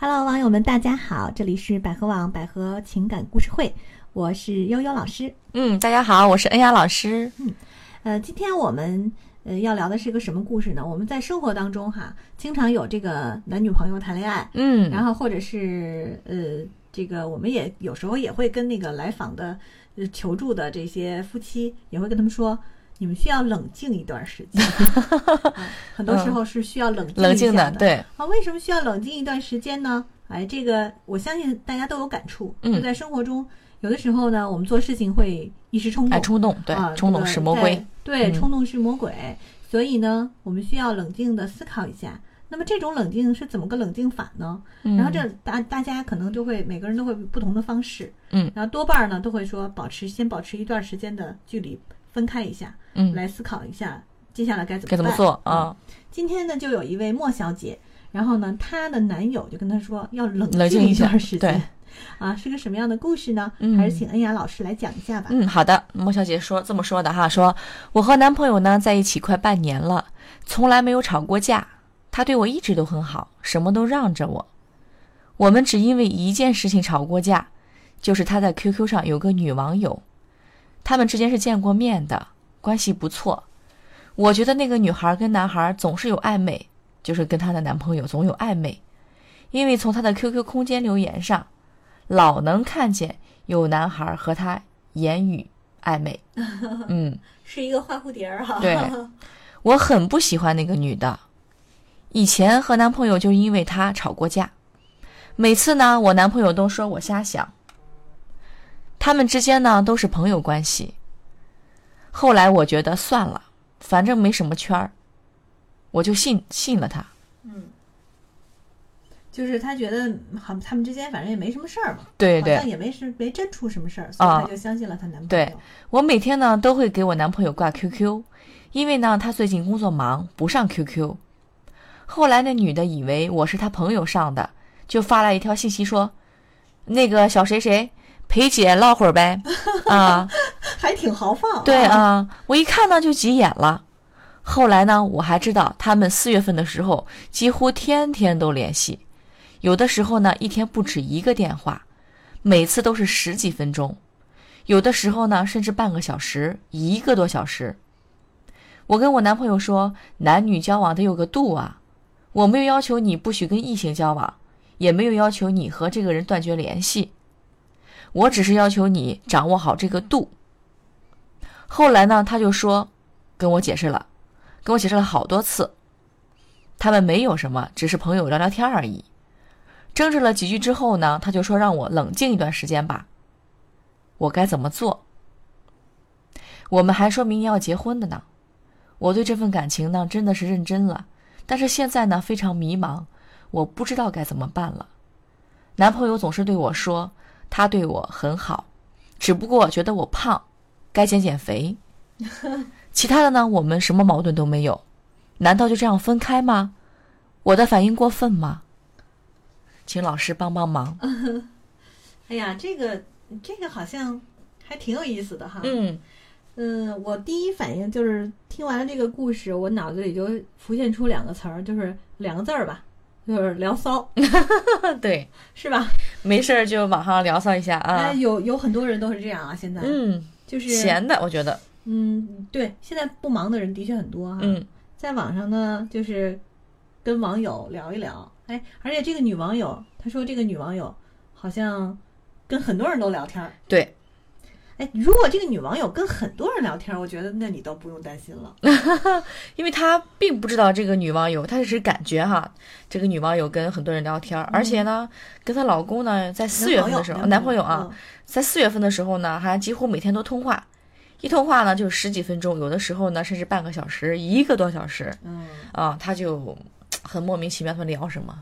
Hello，网友们，大家好，这里是百合网百合情感故事会，我是悠悠老师。嗯，大家好，我是恩雅老师。嗯呃，今天我们呃要聊的是个什么故事呢？我们在生活当中哈，经常有这个男女朋友谈恋爱，嗯，然后或者是呃这个我们也有时候也会跟那个来访的呃求助的这些夫妻，也会跟他们说。你们需要冷静一段时间，啊 很多时候是需要冷静一冷静下的，对，啊，为什么需要冷静一段时间呢？哎，这个我相信大家都有感触。嗯就在生活中，有的时候呢，我们做事情会一时冲动，爱冲动，对啊，，冲动是魔鬼。对，嗯冲动是魔鬼。所以呢，我们需要冷静的思考一下。那么这种冷静是怎么个冷静法呢？嗯然后这大大家可能就会每个人都会不同的方式，嗯，然后多半儿呢都会说保持先保持一段时间的距离，分开一下，嗯，来思考一下接下来该怎么该怎么做啊？今天呢，就有一位莫小姐，然后呢，她的男友就跟她说要冷一冷静一下段时间对，啊，是个什么样的故事呢？嗯还是请恩雅老师来讲一下吧。嗯，好的。莫小姐说这么说的哈，说我和男朋友呢在一起快半年了，从来没有吵过架，他对我一直都很好，什么都让着我。我们只因为一件事情吵过架，就是他在 QQ 上有个女网友，他们之间是见过面的，关系不错。我觉得那个女孩跟男孩总是有暧昧，就是跟她的男朋友总有暧昧，因为从她的 QQ 空间留言上，老能看见有男孩和她言语暧昧。嗯，是一个花蝴蝶儿哈。对我很不喜欢那个女的。以前和男朋友就因为她吵过架，每次呢，我男朋友都说我瞎想。他们之间呢都是朋友关系。后来我觉得算了，反正没什么圈儿，我就信信了他。嗯就是他觉得好，他们之间反正也没什么事儿嘛，对对好像也没是没真出什么事儿，所以啊他就相信了她男朋友。对我每天呢都会给我男朋友挂 QQ，因为呢他最近工作忙不上 QQ。后来那女的以为我是她朋友上的，就发来一条信息说：“那个小谁谁陪姐唠会儿呗。”啊，还挺豪放。对，啊，我一看呢就急眼了。后来呢，我还知道他们四月份的时候几乎天天都联系，有的时候呢一天不止一个电话，每次都是十几分钟，有的时候呢甚至半个小时、一个多小时。我跟我男朋友说，男女交往得有个度啊，我没有要求你不许跟异性交往，也没有要求你和这个人断绝联系，我只是要求你掌握好这个度。后来呢，他就说，跟我解释了，跟我解释了好多次，他们没有什么，只是朋友聊聊天而已。争执了几句之后呢，他就说让我冷静一段时间吧。我该怎么做？我们还说明年要结婚的呢。我对这份感情呢，真的是认真了，但是现在呢，非常迷茫，我不知道该怎么办了。男朋友总是对我说，他对我很好，只不过觉得我胖，该减减肥。其他的呢，我们什么矛盾都没有，难道就这样分开吗？我的反应过分吗？请老师帮帮忙。哎呀，这个这个好像还挺有意思的哈。嗯嗯，我第一反应就是听完了这个故事，我脑子里就浮现出两个词儿，就是两个字儿吧，就是聊骚，对，是吧？没事儿就网上聊骚一下啊哎，。有有很多人都是这样啊，现在，嗯，就是闲的，我觉得。嗯，对，现在不忙的人的确很多哈。嗯在网上呢，就是跟网友聊一聊，哎，而且这个女网友她说，这个女网友好像跟很多人都聊天儿。对，哎，如果这个女网友跟很多人聊天儿，我觉得那你都不用担心了。因为他并不知道这个女网友，她只是感觉哈，这个女网友跟很多人聊天儿，而且呢，跟她老公呢，在四月份的时候，男朋友啊，，在四月份的时候呢，还几乎每天都通话，一通话呢就是十几分钟，有的时候呢甚至半个小时、一个多小时嗯，啊，他就很莫名其妙，他们聊什么？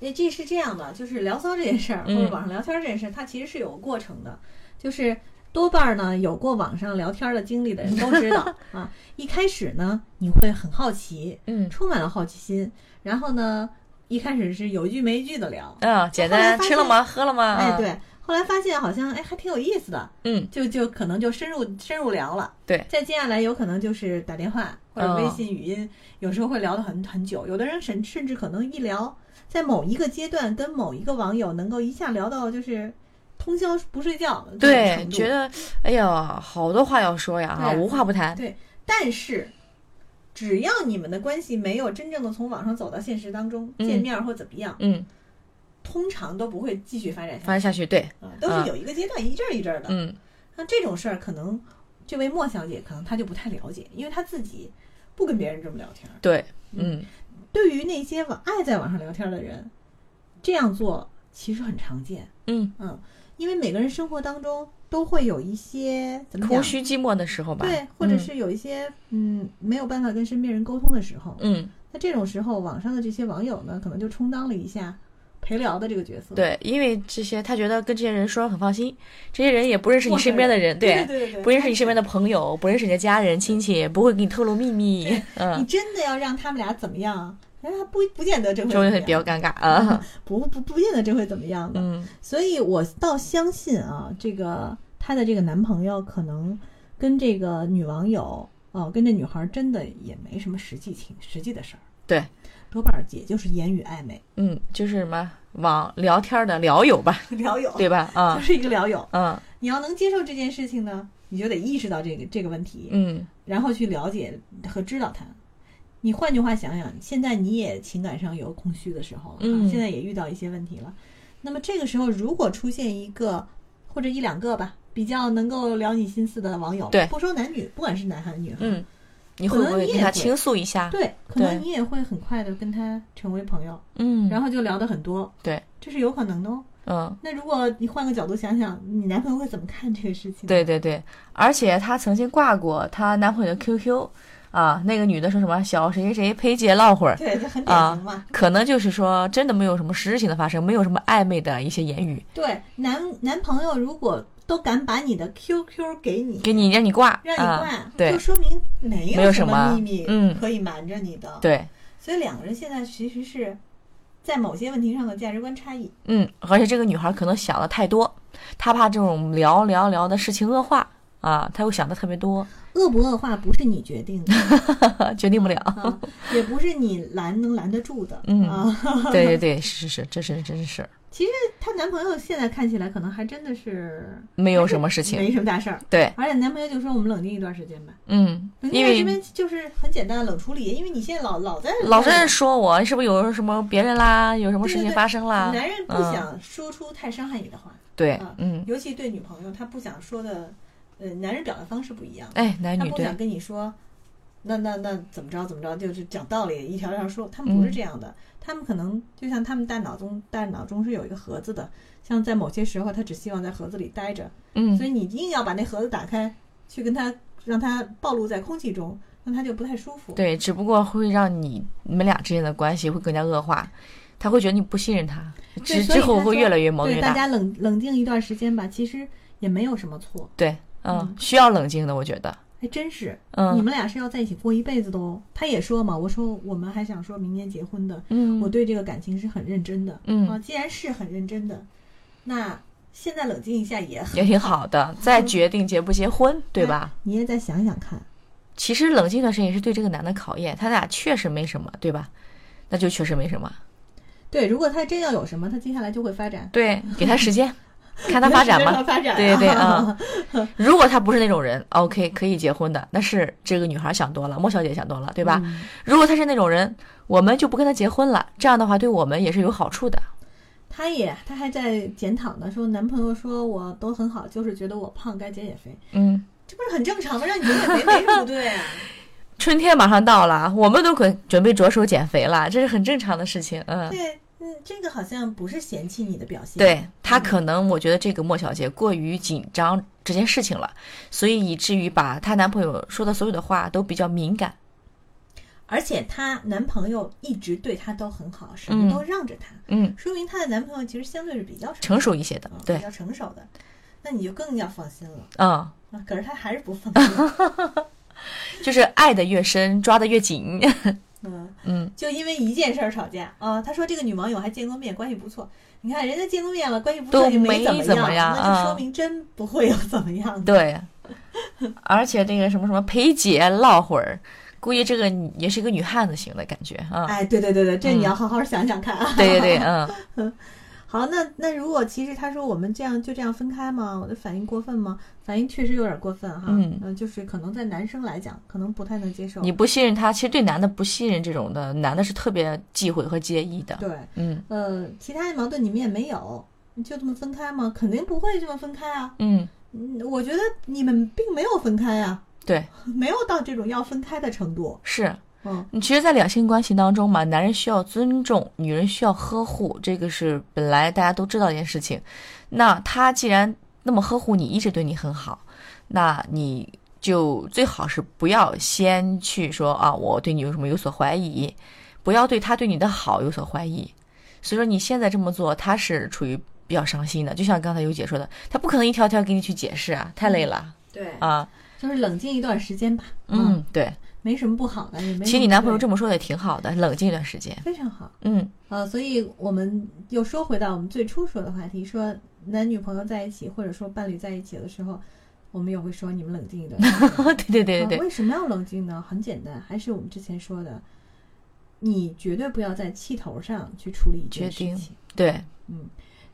哎，这是这样的，就是聊骚这件事儿，或嗯者网上聊天这件事儿，它其实是有个过程的，就是多半儿呢，有过网上聊天的经历的人都知道 啊。一开始呢，你会很好奇，嗯充满了好奇心，然后呢，一开始是有句没句的聊，嗯，简单，吃了吗？喝了吗？哎，啊，对，后来发现好像哎还挺有意思的，嗯，就就可能就深入深入聊了。对，再接下来有可能就是打电话或者微嗯信语音，有时候会聊得很很久。有的人甚甚至可能一聊，在某一个阶段跟某一个网友能够一下聊到就是通宵不睡觉的对，觉得哎呀，好多话要说呀，啊，无话不谈。对，但是只要你们的关系没有真正的从网上走到现实当中、嗯。见面儿或怎么样，嗯，通常都不会继续发展下去，发展下去，对，啊，都是有一个阶段一阵儿一阵儿的。嗯。那这种事儿，可能这位莫小姐可能她就不太了解，因为她自己不跟别人这么聊天儿。对，嗯。对于那些网爱在网上聊天的人，这样做其实很常见。嗯，嗯，因为每个人生活当中都会有一些怎么讲空虚寂寞的时候吧，对，或者是有一些嗯没有办法跟身边人沟通的时候，嗯，那这种时候，网上的这些网友呢，可能就充当了一下陪聊的这个角色。对，因为这些他觉得跟这些人说很放心，这些人也不认识你身边的人，对对对对，不认识你身边的朋友，不认识你的家人亲戚，不会给你透露秘密，嗯你嗯，真的要让他们俩怎么样？哎，不不见得这会就会怎么样比较尴尬 啊，不不不见得这会怎么样的。嗯所以我倒相信啊，这个她的这个男朋友可能跟这个女网友哦、跟这女孩真的也没什么实际情实际的事儿，对，多半儿也就是言语暧昧，嗯，就是什么网聊天的聊友吧，聊友，对吧？啊就啊，是一个聊友。嗯你要能接受这件事情呢，你就得意识到这个这个问题，嗯然后去了解和知道它。你换句话想想，现在你也情感上有空虚的时候了，嗯现在也遇到一些问题了。那么这个时候，如果出现一个或者一两个吧，比较能够聊你心思的网友，对不说男女，不管是男孩女孩，嗯，你会不会跟他倾诉一下？对，可能你也会很快的跟他成为朋友，嗯，然后就聊的很多，对，这是有可能的哦。嗯。那如果你换个角度想想，你男朋友会怎么看这个事情？对对对，而且她曾经挂过她男朋友的 QQ，啊，那个女的说什么小谁谁谁陪姐唠会儿，对，这很典型嘛。可能就是说真的没有什么实质性的发生，没有什么暧昧的一些言语，对，男男朋友如果都敢把你的 QQ 给你，给你让你挂，让你挂，啊、对就说明没有什么秘密嗯可以瞒着你的。，对，所以两个人现在其实是在某些问题上的价值观差异。嗯，而且这个女孩可能想的太多，她怕这种聊聊聊的事情恶化啊，她又想的特别多，恶不恶化不是你决定的 决定不了。啊，也不是你拦能拦得住的。嗯啊，对对对，是是是，这是真是其实她男朋友现在看起来可能还真的是没有什么事情。没什么大事儿，对，而且男朋友就说我们冷静一段时间吧。嗯，因为这边就是很简单的冷处理，因为你现在老老在老在说我是不是有什么别人啦，有什么事情对对对发生啦？男人不嗯想说出太伤害你的话，对啊，嗯，尤其对女朋友，他不想说的，呃，男人表达方式不一样，哎，男女对他不想，跟你说，那那那怎么着怎么着，就是讲道理，一条条说，他们不是嗯这样的，他们可能就像他们大脑中大脑中是有一个盒子的，像在某些时候，他只希望在盒子里待着，嗯所以你硬要把那盒子打开，去跟他让他暴露在空气中，那他就不太舒服。对，只不过会让你你们俩之间的关系会更加恶化，他会觉得你不信任他，对之之后会越来越矛盾大。家冷冷静一段时间吧，其实也没有什么错，对，嗯嗯，需要冷静的，我觉得，还真是。嗯你嗯们俩是要在一起过一辈子的哦。他也说嘛，我说我们还想说明年结婚的，嗯我嗯对这个感情是很认真的。嗯啊，既然是很认真的，那现在冷静一下也很也挺好的，再决定结不结婚，对吧？你也再想想看，其实冷静一段时间也是对这个男的考验，他俩确实没什么，对吧？那就确实没什么，对，如果他真要有什么，他接下来就会发展，对，给他时间，看他发展吧。发展、对对啊，如果他不是那种人，OK，可以结婚的，那是这个女孩想多了，莫小姐想多了，对吧？嗯如果他是那种人，我们就不跟他结婚了，这样的话对我们也是有好处的。他也他还在检讨呢，说男朋友说我都很好，就是觉得我胖该减减肥，嗯，这不是很正常吗？让你减减肥没什么不对啊。春天马上到了，我们都可准备着手减肥了，这是很正常的事情。嗯，对，嗯，这个好像不是嫌弃你的表现，对他嗯。可能，我觉得这个莫小姐过于紧张这件事情了，所以以至于把她男朋友说的所有的话都比较敏感。而且她男朋友一直对她都很好，什嗯。么都让着她，嗯，说明她的男朋友其实相对是比较成熟一些的啊，对比，较成熟的，那你就更要放心了嗯，啊。可是她还是不放心，就是爱的越深，抓的越紧。嗯，嗯，就因为一件事儿吵架啊。他说这个女网友还见过面，关系不错。你看人家见过面了，关系不错都也没怎么样那就啊说明真不会有怎么样的。对，而且这个什么什么陪姐唠会儿，估计这个也是一个女汉子型的感觉啊。哎，对对对对，这你要好好想想看啊。对对对，嗯，好，那那如果其实他说我们这样就这样分开吗？我的反应过分吗？反应确实有点过分哈。嗯就是可能在男生来讲，可能不太能接受。你不信任他，其实对男的不信任这种的，男的是特别忌讳和介意的。对，嗯呃，其他的矛盾你们也没有，就这么分开吗？肯定不会这么分开啊。嗯，嗯，我觉得你们并没有分开啊，对，没有到这种要分开的程度。是。嗯，你其实，在两性关系当中嘛，男人需要尊重，女人需要呵护，这个是本来大家都知道一件事情。那他既然那么呵护你，一直对你很好，那你就最好是不要先去说啊，我对你有什么有所怀疑，不要对他对你的好有所怀疑。所以说你现在这么做，他是处于比较伤心的。就像刚才尤姐说的，他不可能一条条给你去解释啊，太累了对，啊。就是冷静一段时间吧。嗯，对。没什么不好的，也没。其实你男朋友这么说也挺好的，冷静一段时间。非常好。嗯呃，所以我们又说回到我们最初说的话题，说男女朋友在一起，或者说伴侣在一起的时候，我们也会说你们冷静一段。对对对对对，啊为什么要冷静呢？很简单，还是我们之前说的，你绝对不要在气头上去处理一件事决定情。对嗯，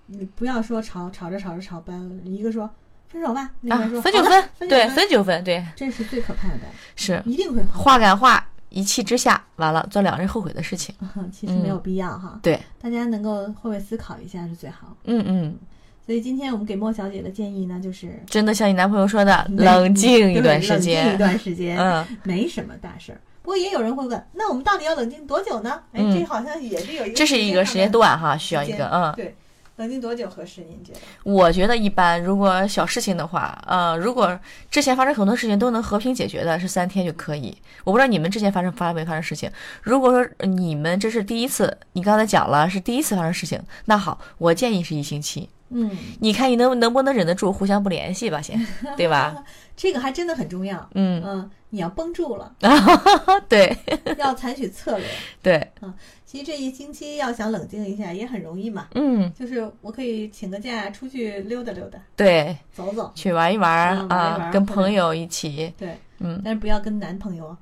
你不要说吵吵着吵着吵掰了，一个说分手吧，啊分就分，对，分就分对，这是最可怕的，是一定会好。话赶话，一气之下，完了做两人后悔的事情。其实没有必要哈，对，大家能够换位思考一下是最好。嗯嗯，所以今天我们给莫小姐的建议呢，就是真的像你男朋友说的，冷静一段时间冷静一。段时间，嗯，没什么大事儿。不过也有人会问，那我们到底要冷静多久呢？哎，嗯这好像也是有一个这是一个时间段哈，需要一个嗯。对，冷静多久合适？您觉得？我觉得一般，如果小事情的话，呃，如果之前发生很多事情都能和平解决的，是三天就可以。我不知道你们之前发生发没发生事情。如果说你们这是第一次，你刚才讲了是第一次发生事情，那好，我建议是一星期。嗯，你看你能能不能忍得住，互相不联系吧，先，对吧？这个还真的很重要。嗯，嗯，你要绷住了，对。要采取策略。对，嗯其实这一星期要想冷静一下也很容易嘛，嗯，就是我可以请个假出去溜达溜达，对，走走。去玩一玩啊，跟朋友一起，对，嗯，但是不要跟男朋友，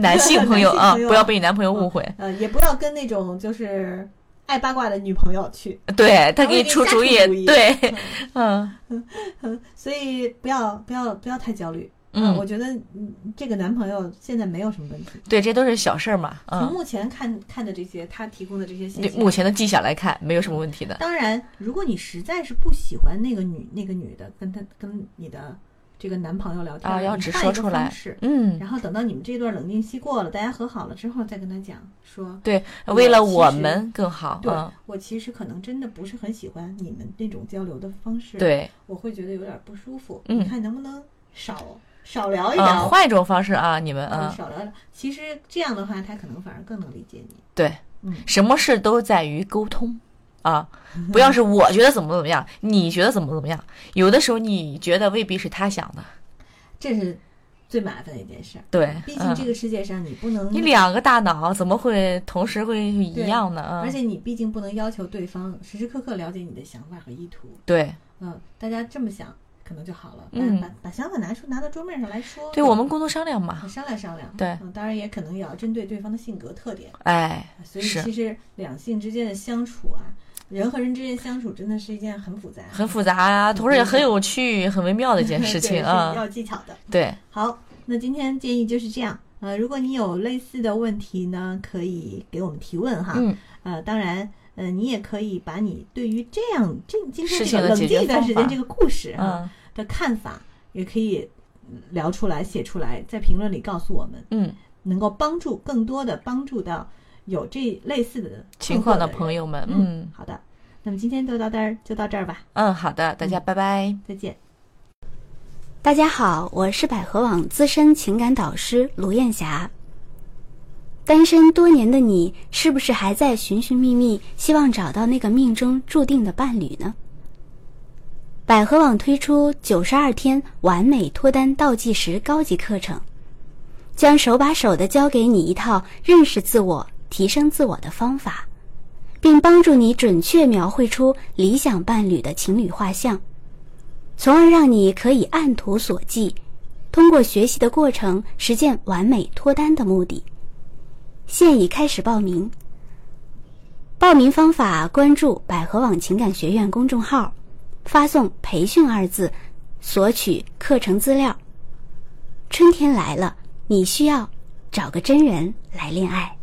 男性朋友啊，不要被你男朋友误会，呃，也不要跟那种就是爱八卦的女朋友去。对他给你出主意出主意，对，嗯所以不要不要不要太焦虑。呃嗯我觉得嗯这个男朋友现在没有什么问题。对，这都是小事儿嘛，嗯，从目前看看的这些，他提供的这些信对，息，目前的迹象来看，没有什么问题的，当然，如果你实在是不喜欢那个女那个女的，跟她跟你的这个男朋友聊天啊，要直你换一个说出来嗯，然后等到你们这段冷静期过了，大家和好了之后，再跟他讲说，对，为了我们更好，对、嗯，我其实可能真的不是很喜欢你们那种交流的方式，，对，我会觉得有点不舒服，嗯。你看能不能少少聊一嗯，聊，换一种方式啊，你们嗯，啊，少聊聊。其实这样的话，他可能反而更能理解你。对，嗯，什么事都在于沟通啊，不要是我觉得怎么怎么样，你觉得怎么怎么样，有的时候你觉得未必是他想的，这是最麻烦的一件事儿。对，毕竟嗯这个世界上你不能，你两个大脑怎么会同时会一样呢？嗯，而且你毕竟不能要求对方时时刻刻了解你的想法和意图。对，嗯，大家这么想可能就好了。嗯把把把想法拿出拿到桌面上来说。对我们共同商量嘛，商量商量。对嗯，当然也可能也要针对对方的性格特点。哎，所以其实两性之间的相处啊，人和人之间相处真的是一件很复杂、很复杂啊，同时也很有趣、很微妙的一件事情啊，要技巧的。对，好，那今天建议就是这样。呃，如果你有类似的问题呢，可以给我们提问哈。嗯，呃，当然，呃，你也可以把你对于这样这今天这个冷静一段时间这个故事哈、嗯的看法，也可以聊出来、写出来，在评论里告诉我们，嗯，能够帮助更多的帮助到有这类似的情况的的朋友们，嗯，嗯好的，那么今天就到这儿，就到这儿吧，嗯，好的，大家拜拜。再见。大家好，我是百合网资深情感导师卢艳霞。单身多年的你，是不是还在寻寻觅觅，希望找到那个命中注定的伴侣呢？百合网推出九十二天完美脱单倒计时高级课程，将手把手的教给你一套认识自我、提升自我的方法，并帮助你准确描绘出理想伴侣的情侣画像。从而让你可以按图索骥，通过学习的过程实现完美脱单的目的。现已开始报名。报名方法：关注百合网情感学院公众号，发送“培训”二字，索取课程资料。春天来了，你需要找个真人来恋爱。